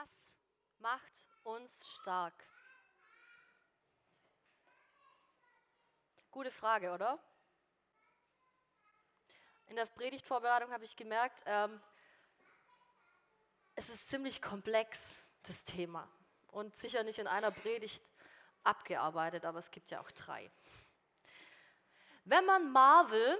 Was macht uns stark? Gute Frage, oder? In der Predigtvorbereitung habe ich gemerkt, ähm, es ist ziemlich komplex, das Thema. Und sicher nicht in einer Predigt abgearbeitet, aber es gibt ja auch drei. Wenn man Marvel,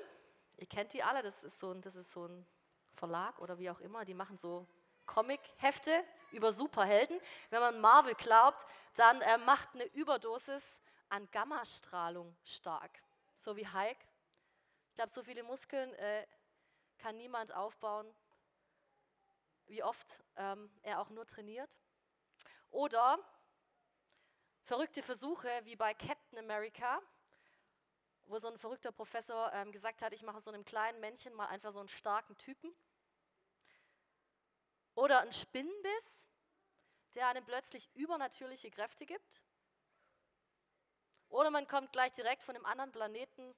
ihr kennt die alle, das ist so ein, das ist so ein Verlag oder wie auch immer, die machen so Comic-Hefte über Superhelden. Wenn man Marvel glaubt, dann äh, macht eine Überdosis an Gammastrahlung stark. So wie Hulk. Ich glaube, so viele Muskeln äh, kann niemand aufbauen, wie oft ähm, er auch nur trainiert. Oder verrückte Versuche wie bei Captain America, wo so ein verrückter Professor ähm, gesagt hat, ich mache so einem kleinen Männchen mal einfach so einen starken Typen. Oder ein Spinnenbiss, der einem plötzlich übernatürliche Kräfte gibt. Oder man kommt gleich direkt von einem anderen Planeten,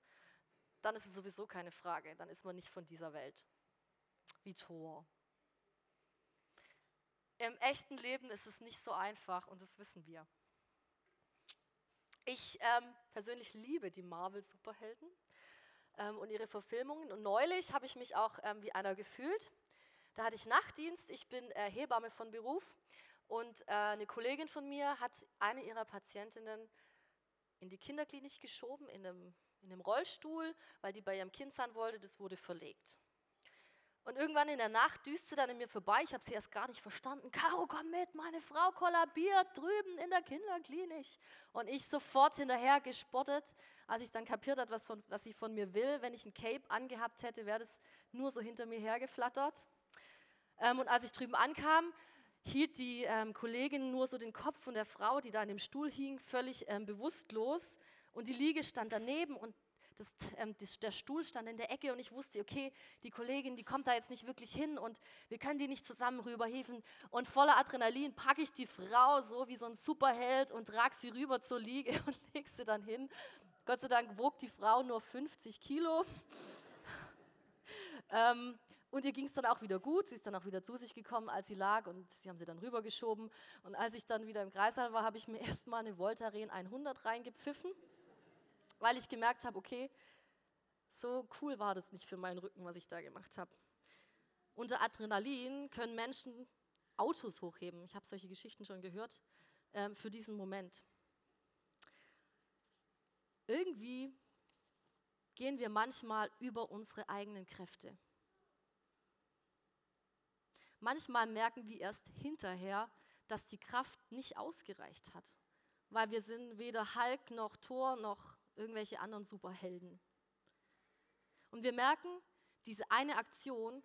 dann ist es sowieso keine Frage, dann ist man nicht von dieser Welt. Wie Thor. Im echten Leben ist es nicht so einfach und das wissen wir. Ich ähm, persönlich liebe die Marvel-Superhelden ähm, und ihre Verfilmungen. Und neulich habe ich mich auch ähm, wie einer gefühlt. Da hatte ich Nachtdienst, ich bin äh, Hebamme von Beruf und äh, eine Kollegin von mir hat eine ihrer Patientinnen in die Kinderklinik geschoben, in einem, in einem Rollstuhl, weil die bei ihrem Kind sein wollte, das wurde verlegt. Und irgendwann in der Nacht düste dann in mir vorbei. Ich habe sie erst gar nicht verstanden. Caro, komm mit, meine Frau kollabiert drüben in der Kinderklinik. Und ich sofort hinterher gespottet, als ich dann kapiert habe, was, was sie von mir will. Wenn ich ein Cape angehabt hätte, wäre das nur so hinter mir hergeflattert. Ähm, und als ich drüben ankam, hielt die ähm, Kollegin nur so den Kopf von der Frau, die da in dem Stuhl hing, völlig ähm, bewusstlos. Und die Liege stand daneben und das, ähm, das, der Stuhl stand in der Ecke und ich wusste, okay, die Kollegin, die kommt da jetzt nicht wirklich hin und wir können die nicht zusammen rüberhieven. Und voller Adrenalin packe ich die Frau so wie so ein Superheld und trage sie rüber zur Liege und lege sie dann hin. Gott sei Dank wog die Frau nur 50 Kilo. ähm, und ihr ging es dann auch wieder gut. Sie ist dann auch wieder zu sich gekommen, als sie lag und sie haben sie dann rübergeschoben. Und als ich dann wieder im Kreißsaal war, habe ich mir erstmal eine Voltaren 100 reingepfiffen, weil ich gemerkt habe, okay, so cool war das nicht für meinen Rücken, was ich da gemacht habe. Unter Adrenalin können Menschen Autos hochheben. Ich habe solche Geschichten schon gehört äh, für diesen Moment. Irgendwie gehen wir manchmal über unsere eigenen Kräfte. Manchmal merken wir erst hinterher, dass die Kraft nicht ausgereicht hat, weil wir sind weder Hulk noch Thor noch irgendwelche anderen Superhelden. Und wir merken, diese eine Aktion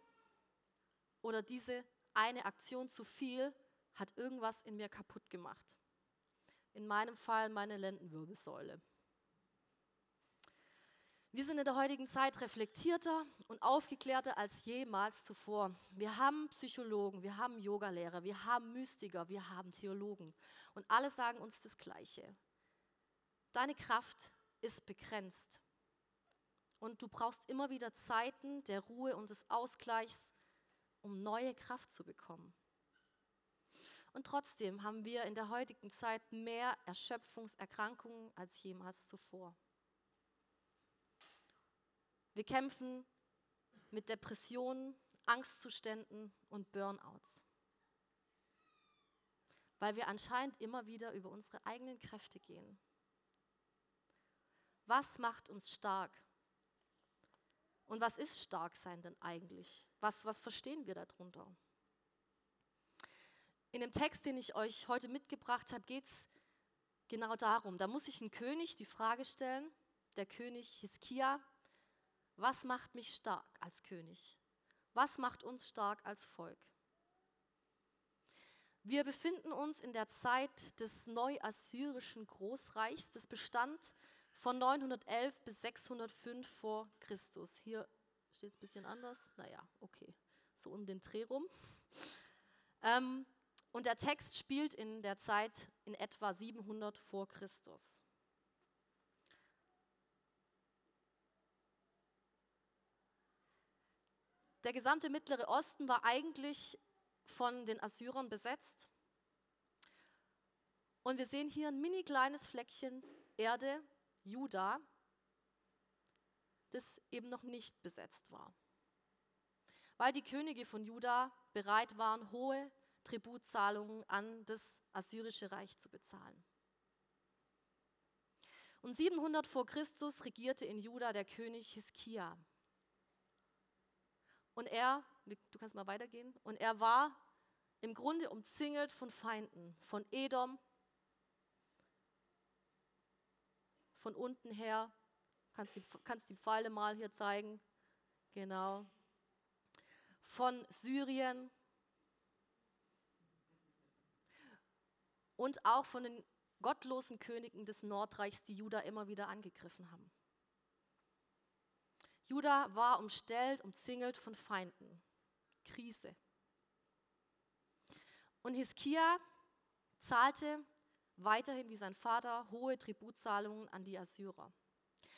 oder diese eine Aktion zu viel hat irgendwas in mir kaputt gemacht. In meinem Fall meine Lendenwirbelsäule. Wir sind in der heutigen Zeit reflektierter und aufgeklärter als jemals zuvor. Wir haben Psychologen, wir haben Yogalehrer, wir haben Mystiker, wir haben Theologen. Und alle sagen uns das Gleiche. Deine Kraft ist begrenzt. Und du brauchst immer wieder Zeiten der Ruhe und des Ausgleichs, um neue Kraft zu bekommen. Und trotzdem haben wir in der heutigen Zeit mehr Erschöpfungserkrankungen als jemals zuvor. Wir kämpfen mit Depressionen, Angstzuständen und Burnouts, weil wir anscheinend immer wieder über unsere eigenen Kräfte gehen. Was macht uns stark? Und was ist stark sein denn eigentlich? Was, was verstehen wir darunter? In dem Text, den ich euch heute mitgebracht habe, geht es genau darum. Da muss sich ein König die Frage stellen, der König Hiskia, was macht mich stark als König? Was macht uns stark als Volk? Wir befinden uns in der Zeit des neuassyrischen Großreichs. Das bestand von 911 bis 605 vor Christus. Hier steht es ein bisschen anders. Naja, okay, so um den Dreh rum. Ähm, und der Text spielt in der Zeit in etwa 700 vor Christus. Der gesamte Mittlere Osten war eigentlich von den Assyrern besetzt Und wir sehen hier ein mini kleines Fleckchen Erde, Juda, das eben noch nicht besetzt war. Weil die Könige von Juda bereit waren, hohe Tributzahlungen an das assyrische Reich zu bezahlen. Und 700 vor Christus regierte in Juda der König Hiskia. Und er, du kannst mal weitergehen, und er war im Grunde umzingelt von Feinden, von Edom, von unten her, kannst die, kannst die Pfeile mal hier zeigen, genau, von Syrien. Und auch von den gottlosen Königen des Nordreichs, die Juda immer wieder angegriffen haben. Juda war umstellt, umzingelt von Feinden. Krise. Und Hiskia zahlte weiterhin wie sein Vater hohe Tributzahlungen an die Assyrer.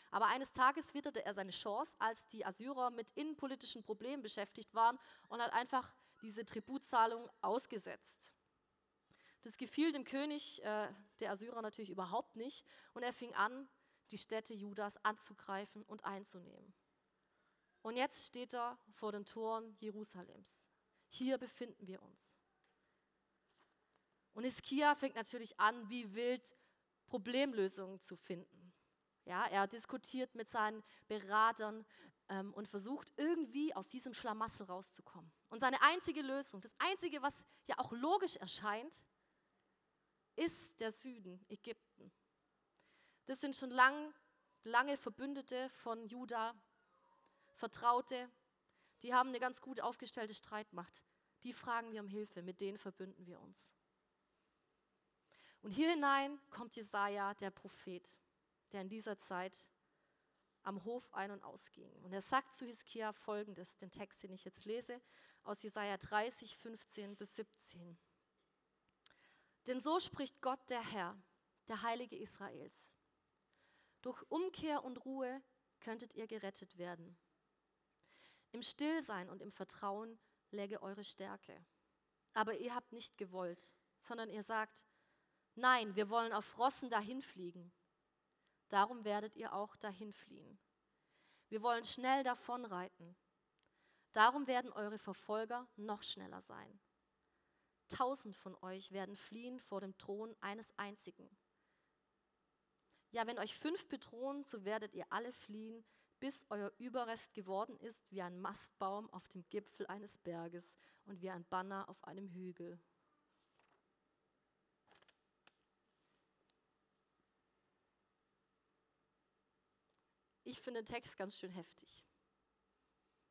Aber eines Tages witterte er seine Chance, als die Assyrer mit innenpolitischen Problemen beschäftigt waren und hat einfach diese Tributzahlung ausgesetzt. Das gefiel dem König äh, der Assyrer natürlich überhaupt nicht und er fing an, die Städte Judas anzugreifen und einzunehmen. Und jetzt steht er vor den Toren Jerusalems. Hier befinden wir uns. Und Hiskia fängt natürlich an, wie wild Problemlösungen zu finden. Ja, er diskutiert mit seinen Beratern ähm, und versucht irgendwie aus diesem Schlamassel rauszukommen. Und seine einzige Lösung, das einzige, was ja auch logisch erscheint, ist der Süden, Ägypten. Das sind schon lang, lange Verbündete von Juda, Vertraute, die haben eine ganz gut aufgestellte Streitmacht. Die fragen wir um Hilfe, mit denen verbünden wir uns. Und hier hinein kommt Jesaja, der Prophet, der in dieser Zeit am Hof ein- und ausging. Und er sagt zu Hiskia folgendes, den Text, den ich jetzt lese, aus Jesaja 30, 15 bis 17. Denn so spricht Gott der Herr, der Heilige Israels. Durch Umkehr und Ruhe könntet ihr gerettet werden. Im Stillsein und im Vertrauen läge eure Stärke. Aber ihr habt nicht gewollt, sondern ihr sagt, nein, wir wollen auf Rossen dahinfliegen. Darum werdet ihr auch dahinfliehen. Wir wollen schnell davonreiten. Darum werden eure Verfolger noch schneller sein. Tausend von euch werden fliehen vor dem Thron eines einzigen. Ja, wenn euch fünf bedrohen, so werdet ihr alle fliehen, bis euer Überrest geworden ist wie ein Mastbaum auf dem Gipfel eines Berges und wie ein Banner auf einem Hügel. Ich finde den Text ganz schön heftig.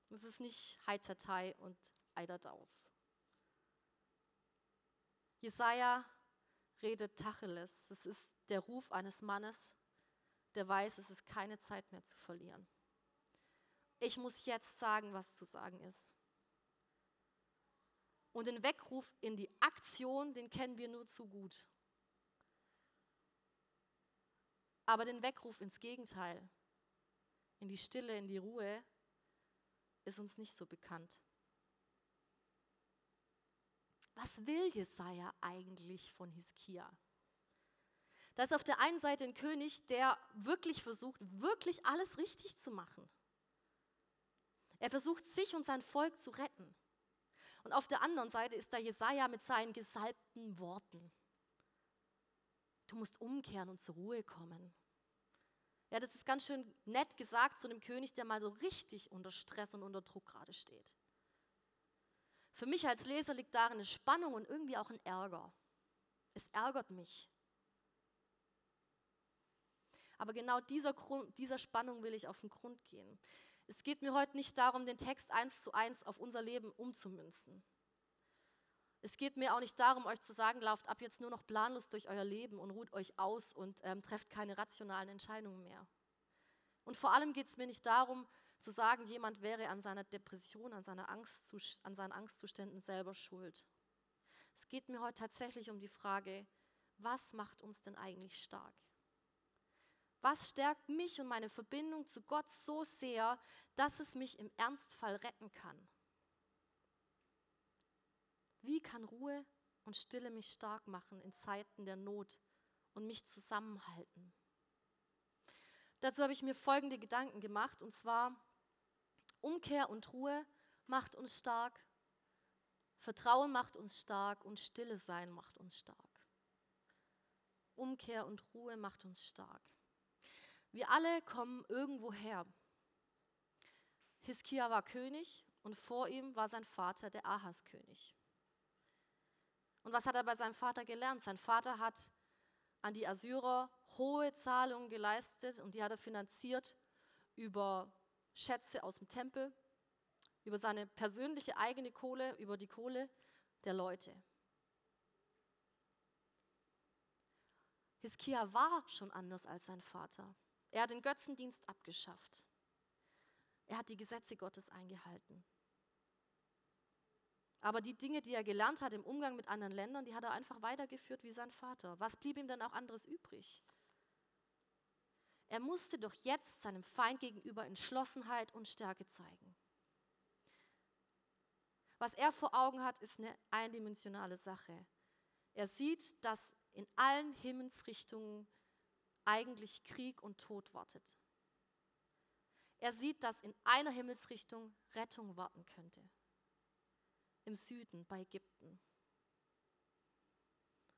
Es ist nicht Heitertei und Eiderdaus. Jesaja redet Tacheles. Das ist der Ruf eines Mannes, der weiß, es ist keine Zeit mehr zu verlieren. Ich muss jetzt sagen, was zu sagen ist. Und den Weckruf in die Aktion, den kennen wir nur zu gut. Aber den Weckruf ins Gegenteil, in die Stille, in die Ruhe, ist uns nicht so bekannt. Was will Jesaja eigentlich von Hiskia? Da ist auf der einen Seite ein König, der wirklich versucht, wirklich alles richtig zu machen. Er versucht, sich und sein Volk zu retten. Und auf der anderen Seite ist da Jesaja mit seinen gesalbten Worten. Du musst umkehren und zur Ruhe kommen. Ja, das ist ganz schön nett gesagt zu einem König, der mal so richtig unter Stress und unter Druck gerade steht. Für mich als Leser liegt darin eine Spannung und irgendwie auch ein Ärger. Es ärgert mich. Aber genau dieser, Grund, dieser Spannung will ich auf den Grund gehen. Es geht mir heute nicht darum, den Text eins zu eins auf unser Leben umzumünzen. Es geht mir auch nicht darum, euch zu sagen, lauft ab jetzt nur noch planlos durch euer Leben und ruht euch aus und ähm, trefft keine rationalen Entscheidungen mehr. Und vor allem geht es mir nicht darum, zu sagen, jemand wäre an seiner Depression, an, seiner Angst, an seinen Angstzuständen selber schuld. Es geht mir heute tatsächlich um die Frage, was macht uns denn eigentlich stark? Was stärkt mich und meine Verbindung zu Gott so sehr, dass es mich im Ernstfall retten kann? Wie kann Ruhe und Stille mich stark machen in Zeiten der Not und mich zusammenhalten. Dazu habe ich mir folgende Gedanken gemacht, und zwar Umkehr und Ruhe macht uns stark, Vertrauen macht uns stark und Stille sein macht uns stark. Umkehr und Ruhe macht uns stark. Wir alle kommen irgendwo her. Hiskia war König und vor ihm war sein Vater, der Ahas König. Und was hat er bei seinem Vater gelernt? Sein Vater hat an die Assyrer hohe Zahlungen geleistet und die hat er finanziert über Schätze aus dem Tempel, über seine persönliche eigene Kohle, über die Kohle der Leute. Hiskia war schon anders als sein Vater. Er hat den Götzendienst abgeschafft. Er hat die Gesetze Gottes eingehalten. Aber die Dinge, die er gelernt hat im Umgang mit anderen Ländern, die hat er einfach weitergeführt wie sein Vater. Was blieb ihm dann auch anderes übrig? Er musste doch jetzt seinem Feind gegenüber Entschlossenheit und Stärke zeigen. Was er vor Augen hat, ist eine eindimensionale Sache. Er sieht, dass in allen Himmelsrichtungen eigentlich Krieg und Tod wartet. Er sieht, dass in einer Himmelsrichtung Rettung warten könnte. Im Süden, bei Ägypten.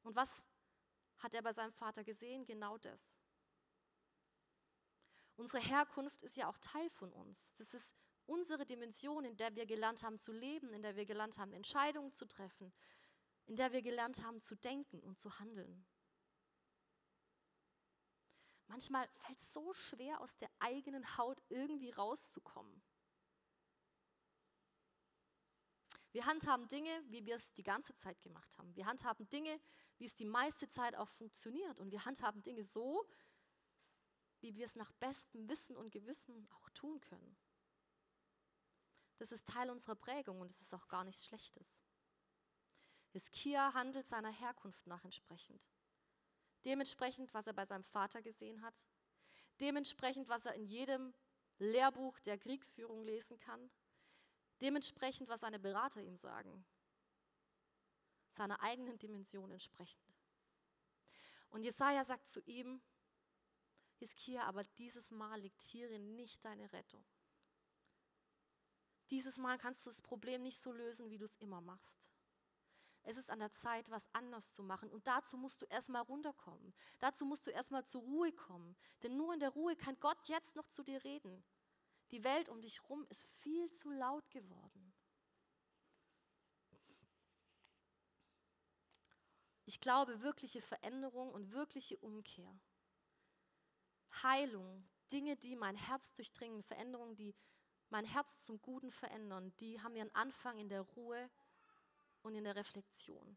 Und was hat er bei seinem Vater gesehen? Genau das. Unsere Herkunft ist ja auch Teil von uns. Das ist unsere Dimension, in der wir gelernt haben zu leben, in der wir gelernt haben, Entscheidungen zu treffen, in der wir gelernt haben zu denken und zu handeln. Manchmal fällt es so schwer, aus der eigenen Haut irgendwie rauszukommen. Wir handhaben Dinge, wie wir es die ganze Zeit gemacht haben. Wir handhaben Dinge, wie es die meiste Zeit auch funktioniert. Und wir handhaben Dinge so, wie wir es nach bestem Wissen und Gewissen auch tun können. Das ist Teil unserer Prägung und es ist auch gar nichts Schlechtes. Hiskia handelt seiner Herkunft nach entsprechend. Dementsprechend, was er bei seinem Vater gesehen hat. Dementsprechend, was er in jedem Lehrbuch der Kriegsführung lesen kann. Dementsprechend, was seine Berater ihm sagen. Seiner eigenen Dimension entsprechend. Und Jesaja sagt zu ihm: Hiskia, aber dieses Mal liegt hierin nicht deine Rettung. Dieses Mal kannst du das Problem nicht so lösen, wie du es immer machst. Es ist an der Zeit, was anders zu machen. Und dazu musst du erstmal runterkommen. Dazu musst du erstmal zur Ruhe kommen. Denn nur in der Ruhe kann Gott jetzt noch zu dir reden. Die Welt um dich herum ist viel zu laut geworden. Ich glaube, wirkliche Veränderung und wirkliche Umkehr, Heilung, Dinge, die mein Herz durchdringen, Veränderungen, die mein Herz zum Guten verändern, die haben ihren Anfang in der Ruhe und in der Reflexion.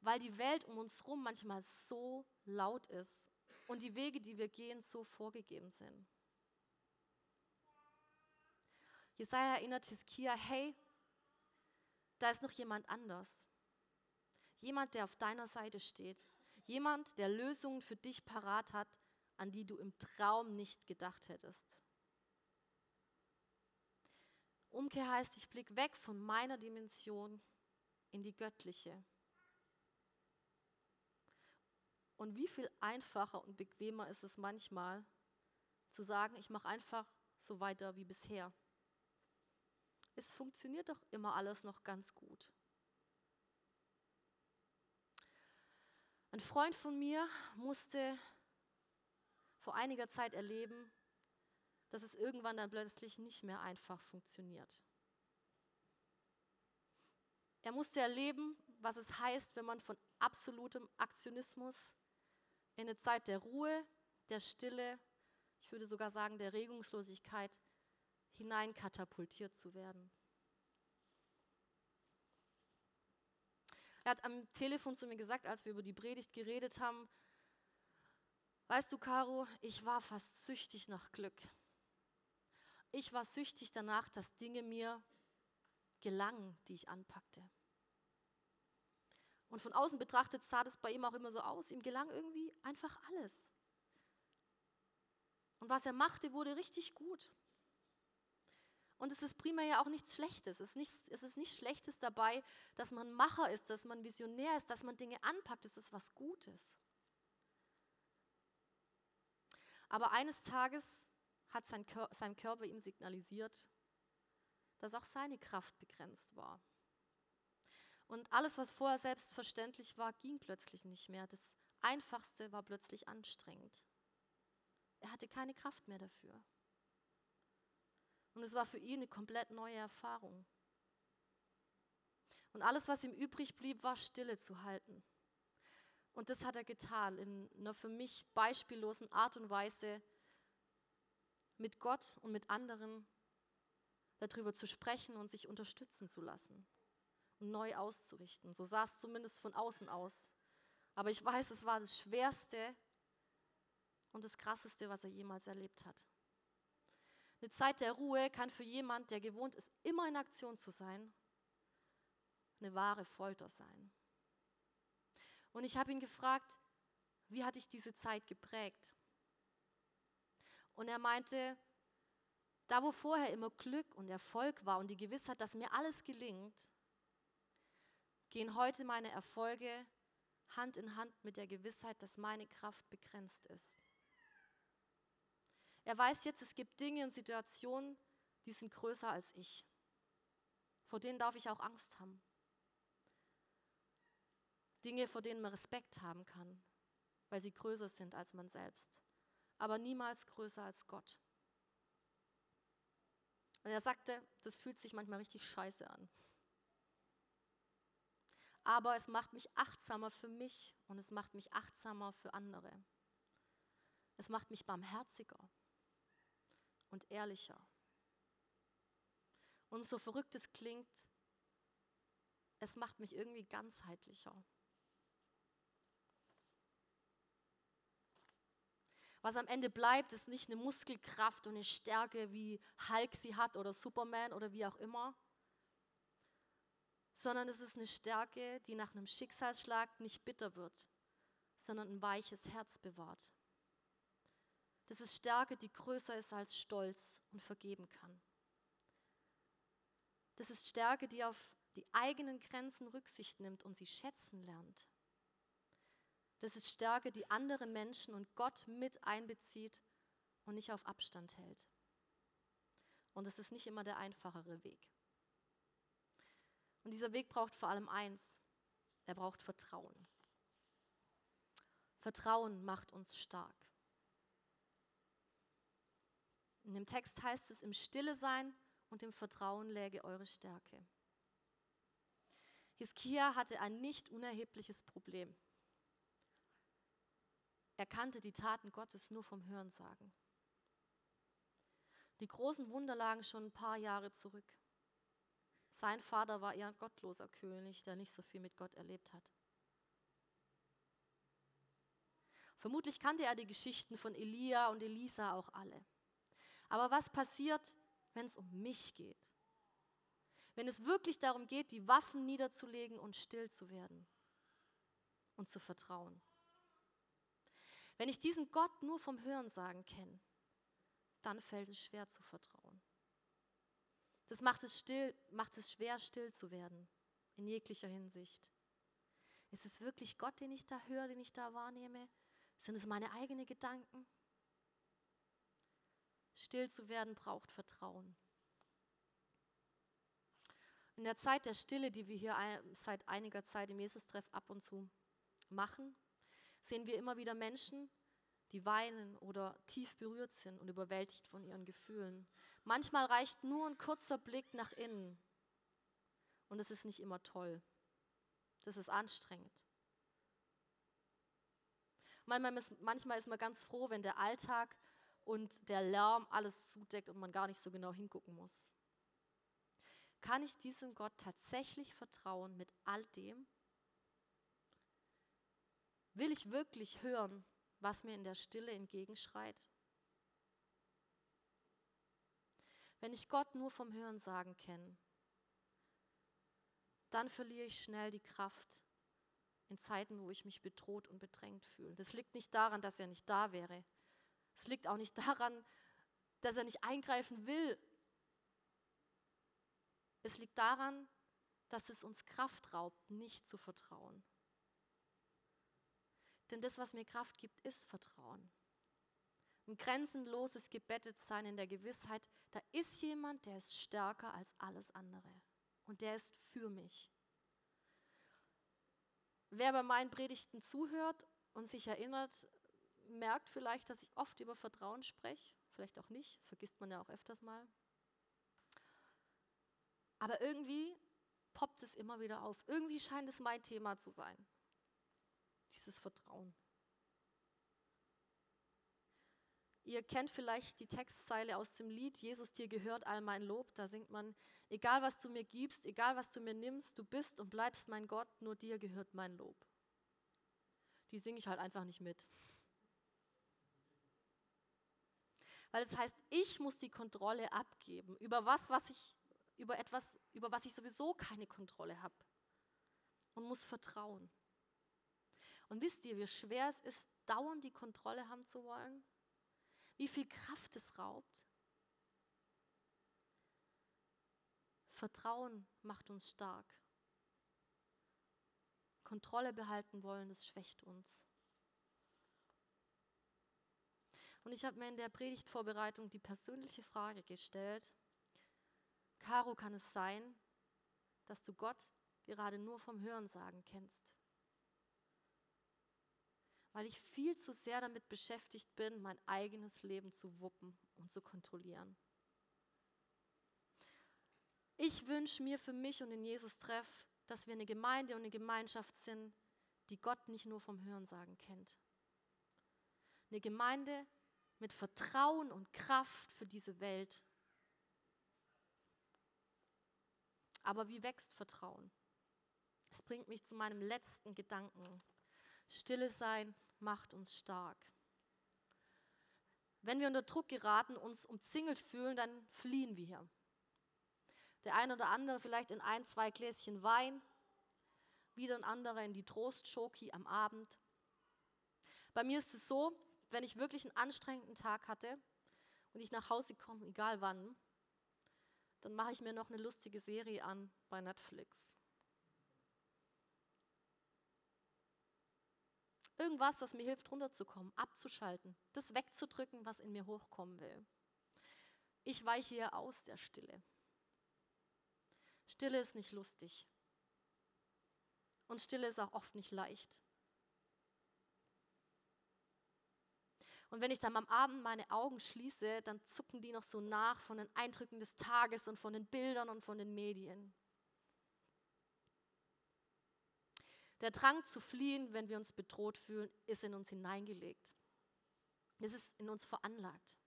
Weil die Welt um uns herum manchmal so laut ist und die Wege, die wir gehen, so vorgegeben sind. Jesaja erinnert Hiskia, hey, da ist noch jemand anders. Jemand, der auf deiner Seite steht. Jemand, der Lösungen für dich parat hat, an die du im Traum nicht gedacht hättest. Umkehr heißt, ich blicke weg von meiner Dimension in die göttliche. Und wie viel einfacher und bequemer ist es manchmal zu sagen, ich mache einfach so weiter wie bisher. Es funktioniert doch immer alles noch ganz gut. Ein Freund von mir musste vor einiger Zeit erleben, dass es irgendwann dann plötzlich nicht mehr einfach funktioniert. Er musste erleben, was es heißt, wenn man von absolutem Aktionismus in eine Zeit der Ruhe, der Stille, ich würde sogar sagen der Regungslosigkeit hineinkatapultiert zu werden. Er hat am Telefon zu mir gesagt, als wir über die Predigt geredet haben, weißt du, Caro, ich war fast süchtig nach Glück. Ich war süchtig danach, dass Dinge mir gelangen, die ich anpackte. Und von außen betrachtet sah das bei ihm auch immer so aus. Ihm gelang irgendwie einfach alles. Und was er machte, wurde richtig gut. Und es ist primär ja auch nichts Schlechtes. Es ist, nicht, es ist nichts Schlechtes dabei, dass man Macher ist, dass man Visionär ist, dass man Dinge anpackt. Es ist was Gutes. Aber eines Tages hat sein, sein Körper ihm signalisiert, dass auch seine Kraft begrenzt war. Und alles, was vorher selbstverständlich war, ging plötzlich nicht mehr. Das Einfachste war plötzlich anstrengend. Er hatte keine Kraft mehr dafür. Und es war für ihn eine komplett neue Erfahrung. Und alles, was ihm übrig blieb, war Stille zu halten. Und das hat er getan in einer für mich beispiellosen Art und Weise, mit Gott und mit anderen darüber zu sprechen und sich unterstützen zu lassen und neu auszurichten. So sah es zumindest von außen aus. Aber ich weiß, es war das Schwerste und das Krasseste, was er jemals erlebt hat. Eine Zeit der Ruhe kann für jemand, der gewohnt ist, immer in Aktion zu sein, eine wahre Folter sein. Und ich habe ihn gefragt, wie hat dich diese Zeit geprägt? Und er meinte, da wo vorher immer Glück und Erfolg war und die Gewissheit, dass mir alles gelingt, gehen heute meine Erfolge Hand in Hand mit der Gewissheit, dass meine Kraft begrenzt ist. Er weiß jetzt, es gibt Dinge und Situationen, die sind größer als ich. Vor denen darf ich auch Angst haben. Dinge, vor denen man Respekt haben kann, weil sie größer sind als man selbst, aber niemals größer als Gott. Und er sagte, das fühlt sich manchmal richtig scheiße an. Aber es macht mich achtsamer für mich und es macht mich achtsamer für andere. Es macht mich barmherziger und ehrlicher. Und so verrückt es klingt, es macht mich irgendwie ganzheitlicher. Was am Ende bleibt, ist nicht eine Muskelkraft und eine Stärke, wie Hulk sie hat oder Superman oder wie auch immer, sondern es ist eine Stärke, die nach einem Schicksalsschlag nicht bitter wird, sondern ein weiches Herz bewahrt. Das ist Stärke, die größer ist als Stolz und vergeben kann. Das ist Stärke, die auf die eigenen Grenzen Rücksicht nimmt und sie schätzen lernt. Das ist Stärke, die andere Menschen und Gott mit einbezieht und nicht auf Abstand hält. Und es ist nicht immer der einfachere Weg. Und dieser Weg braucht vor allem eins. Er braucht Vertrauen. Vertrauen macht uns stark. In dem Text heißt es, im Stille sein und im Vertrauen läge eure Stärke. Hiskia hatte ein nicht unerhebliches Problem. Er kannte die Taten Gottes nur vom Hörensagen. Die großen Wunder lagen schon ein paar Jahre zurück. Sein Vater war eher ein gottloser König, der nicht so viel mit Gott erlebt hat. Vermutlich kannte er die Geschichten von Elia und Elisa auch alle. Aber was passiert, wenn es um mich geht? Wenn es wirklich darum geht, die Waffen niederzulegen und still zu werden und zu vertrauen. Wenn ich diesen Gott nur vom Hörensagen kenne, dann fällt es schwer zu vertrauen. Das macht es, still, macht es schwer, still zu werden, in jeglicher Hinsicht. Ist es wirklich Gott, den ich da höre, den ich da wahrnehme? Sind es meine eigenen Gedanken? Still zu werden braucht Vertrauen. In der Zeit der Stille, die wir hier seit einiger Zeit im Jesus-Treff ab und zu machen, sehen wir immer wieder Menschen, die weinen oder tief berührt sind und überwältigt von ihren Gefühlen. Manchmal reicht nur ein kurzer Blick nach innen und es ist nicht immer toll. Das ist anstrengend. Manchmal ist, manchmal ist man ganz froh, wenn der Alltag und der Lärm alles zudeckt und man gar nicht so genau hingucken muss. Kann ich diesem Gott tatsächlich vertrauen mit all dem? Will ich wirklich hören, was mir in der Stille entgegenschreit? Wenn ich Gott nur vom Hörensagen kenne, dann verliere ich schnell die Kraft in Zeiten, wo ich mich bedroht und bedrängt fühle. Das liegt nicht daran, dass er nicht da wäre. Es liegt auch nicht daran, dass er nicht eingreifen will. Es liegt daran, dass es uns Kraft raubt, nicht zu vertrauen. Denn das, was mir Kraft gibt, ist Vertrauen. Ein grenzenloses Gebettetsein in der Gewissheit, da ist jemand, der ist stärker als alles andere. Und der ist für mich. Wer bei meinen Predigten zuhört und sich erinnert, merkt vielleicht, dass ich oft über Vertrauen spreche. Vielleicht auch nicht, das vergisst man ja auch öfters mal. Aber irgendwie poppt es immer wieder auf. Irgendwie scheint es mein Thema zu sein. Dieses Vertrauen. Ihr kennt vielleicht die Textzeile aus dem Lied Jesus dir gehört all mein Lob. Da singt man, egal was du mir gibst, egal was du mir nimmst, du bist und bleibst mein Gott, nur dir gehört mein Lob. Die singe ich halt einfach nicht mit. Weil es das heißt, ich muss die Kontrolle abgeben über was, was ich über etwas, über was ich sowieso keine Kontrolle habe und muss vertrauen. Und wisst ihr, wie schwer es ist, dauernd die Kontrolle haben zu wollen? Wie viel Kraft es raubt? Vertrauen macht uns stark. Kontrolle behalten wollen, das schwächt uns. Und ich habe mir in der Predigtvorbereitung die persönliche Frage gestellt, Caro, kann es sein, dass du Gott gerade nur vom Hörensagen kennst? Weil ich viel zu sehr damit beschäftigt bin, mein eigenes Leben zu wuppen und zu kontrollieren. Ich wünsche mir für mich und den Jesus-Treff, dass wir eine Gemeinde und eine Gemeinschaft sind, die Gott nicht nur vom Hörensagen kennt. Eine Gemeinde mit Vertrauen und Kraft für diese Welt Aber wie wächst Vertrauen? Es bringt mich zu meinem letzten Gedanken. Stille sein macht uns stark. Wenn wir unter Druck geraten, uns umzingelt fühlen, dann fliehen wir. Der eine oder andere vielleicht in ein, zwei Gläschen Wein, wieder ein anderer in die Trostschoki am Abend. Bei mir ist es so, wenn ich wirklich einen anstrengenden Tag hatte und ich nach Hause komme, egal wann, dann mache ich mir noch eine lustige Serie an bei Netflix. Irgendwas, was mir hilft, runterzukommen, abzuschalten, das wegzudrücken, was in mir hochkommen will. Ich weiche hier aus der Stille. Stille ist nicht lustig. Und Stille ist auch oft nicht leicht. Und wenn ich dann am Abend meine Augen schließe, dann zucken die noch so nach von den Eindrücken des Tages und von den Bildern und von den Medien. Der Drang zu fliehen, wenn wir uns bedroht fühlen, ist in uns hineingelegt. Es ist in uns veranlagt.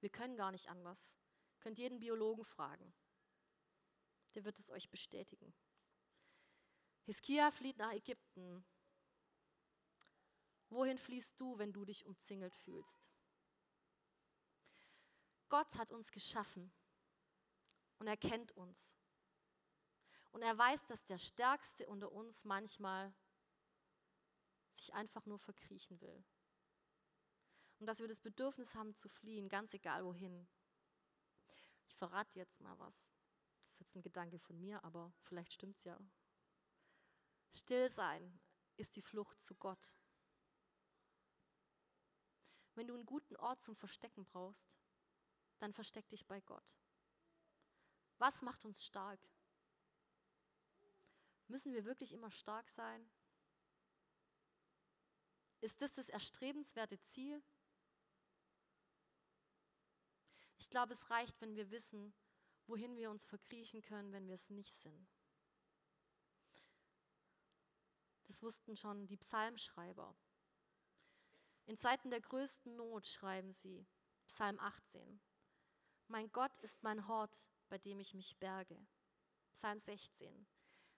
Wir können gar nicht anders. Ihr könnt jeden Biologen fragen. Der wird es euch bestätigen. Hiskia flieht nach Ägypten Wohin fließt du, wenn du dich umzingelt fühlst? Gott hat uns geschaffen und er kennt uns. Und er weiß, dass der Stärkste unter uns manchmal sich einfach nur verkriechen will. Und dass wir das Bedürfnis haben zu fliehen, ganz egal wohin. Ich verrate jetzt mal was. Das ist jetzt ein Gedanke von mir, aber vielleicht stimmt es ja. Still sein ist die Flucht zu Gott. Wenn du einen guten Ort zum Verstecken brauchst, dann versteck dich bei Gott. Was macht uns stark? Müssen wir wirklich immer stark sein? Ist das das erstrebenswerte Ziel? Ich glaube, es reicht, wenn wir wissen, wohin wir uns verkriechen können, wenn wir es nicht sind. Das wussten schon die Psalmschreiber. In Zeiten der größten Not schreiben sie, Psalm 18, Mein Gott ist mein Hort, bei dem ich mich berge. Psalm 16,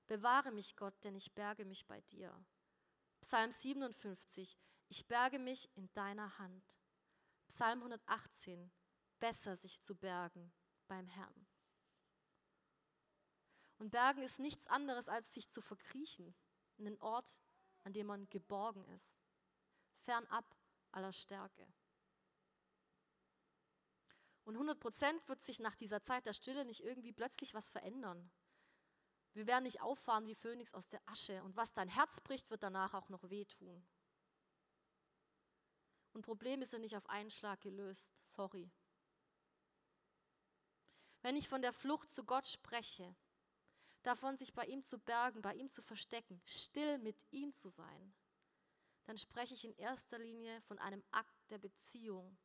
Bewahre mich Gott, denn ich berge mich bei dir. Psalm 57, Ich berge mich in deiner Hand. Psalm 118, Besser sich zu bergen beim Herrn. Und Bergen ist nichts anderes, als sich zu verkriechen in den Ort, an dem man geborgen ist, fernab aller Stärke. Und 100 Prozent wird sich nach dieser Zeit der Stille nicht irgendwie plötzlich was verändern. Wir werden nicht auffahren wie Phönix aus der Asche. Und was dein Herz bricht, wird danach auch noch wehtun. Und Probleme sind nicht auf einen Schlag gelöst. Sorry. Wenn ich von der Flucht zu Gott spreche, davon sich bei ihm zu bergen, bei ihm zu verstecken, still mit ihm zu sein, dann spreche ich in erster Linie von einem Akt der Beziehung.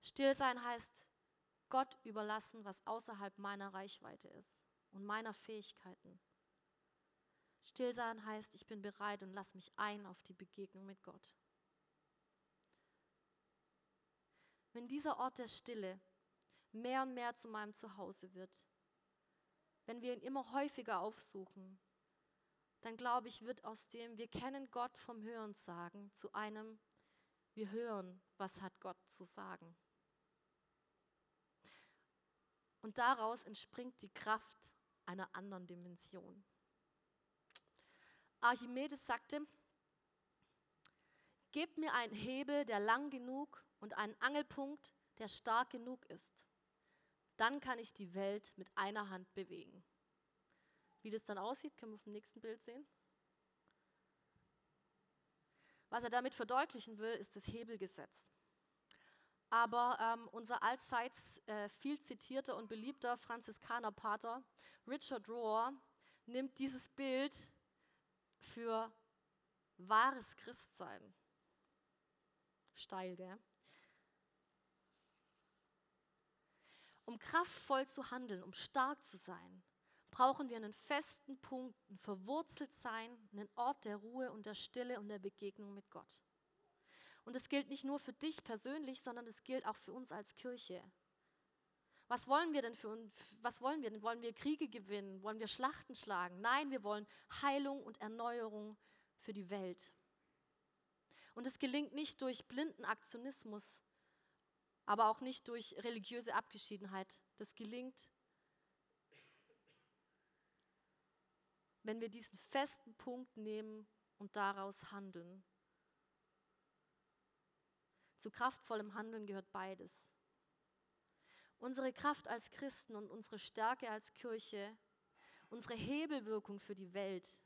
Still sein heißt Gott überlassen, was außerhalb meiner Reichweite ist und meiner Fähigkeiten. Still sein heißt, ich bin bereit und lass mich ein auf die Begegnung mit Gott. Wenn dieser Ort der Stille mehr und mehr zu meinem Zuhause wird, wenn wir ihn immer häufiger aufsuchen, dann glaube ich, wird aus dem wir kennen Gott vom Hören sagen zu einem wir hören, was hat Gott zu sagen. Und daraus entspringt die Kraft einer anderen Dimension. Archimedes sagte, gebt mir einen Hebel, der lang genug und einen Angelpunkt, der stark genug ist. Dann kann ich die Welt mit einer Hand bewegen. Wie das dann aussieht, können wir auf dem nächsten Bild sehen. Was er damit verdeutlichen will, ist das Hebelgesetz. Aber ähm, unser allseits äh, viel zitierter und beliebter Franziskanerpater Richard Rohr nimmt dieses Bild für wahres Christsein. Steil, gell? Um kraftvoll zu handeln, um stark zu sein, brauchen wir einen festen Punkt, ein verwurzelt sein, einen Ort der Ruhe und der Stille und der Begegnung mit Gott. Und das gilt nicht nur für dich persönlich, sondern das gilt auch für uns als Kirche. Was wollen wir denn für uns? Was wollen wir denn? Wollen wir Kriege gewinnen? Wollen wir Schlachten schlagen? Nein, wir wollen Heilung und Erneuerung für die Welt. Und es gelingt nicht durch blinden Aktionismus, aber auch nicht durch religiöse Abgeschiedenheit. Das gelingt, wenn wir diesen festen Punkt nehmen und daraus handeln. Zu kraftvollem Handeln gehört beides. Unsere Kraft als Christen und unsere Stärke als Kirche, unsere Hebelwirkung für die Welt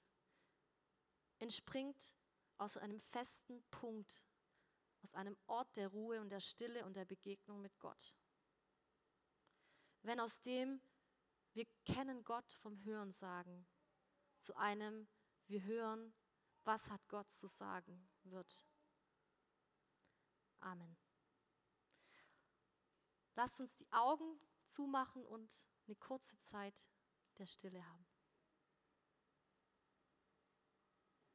entspringt aus einem festen Punkt, aus einem Ort der Ruhe und der Stille und der Begegnung mit Gott. Wenn aus dem wir kennen Gott vom Hören sagen, zu einem wir hören, was hat Gott zu sagen wird. Amen. Lasst uns die Augen zumachen und eine kurze Zeit der Stille haben.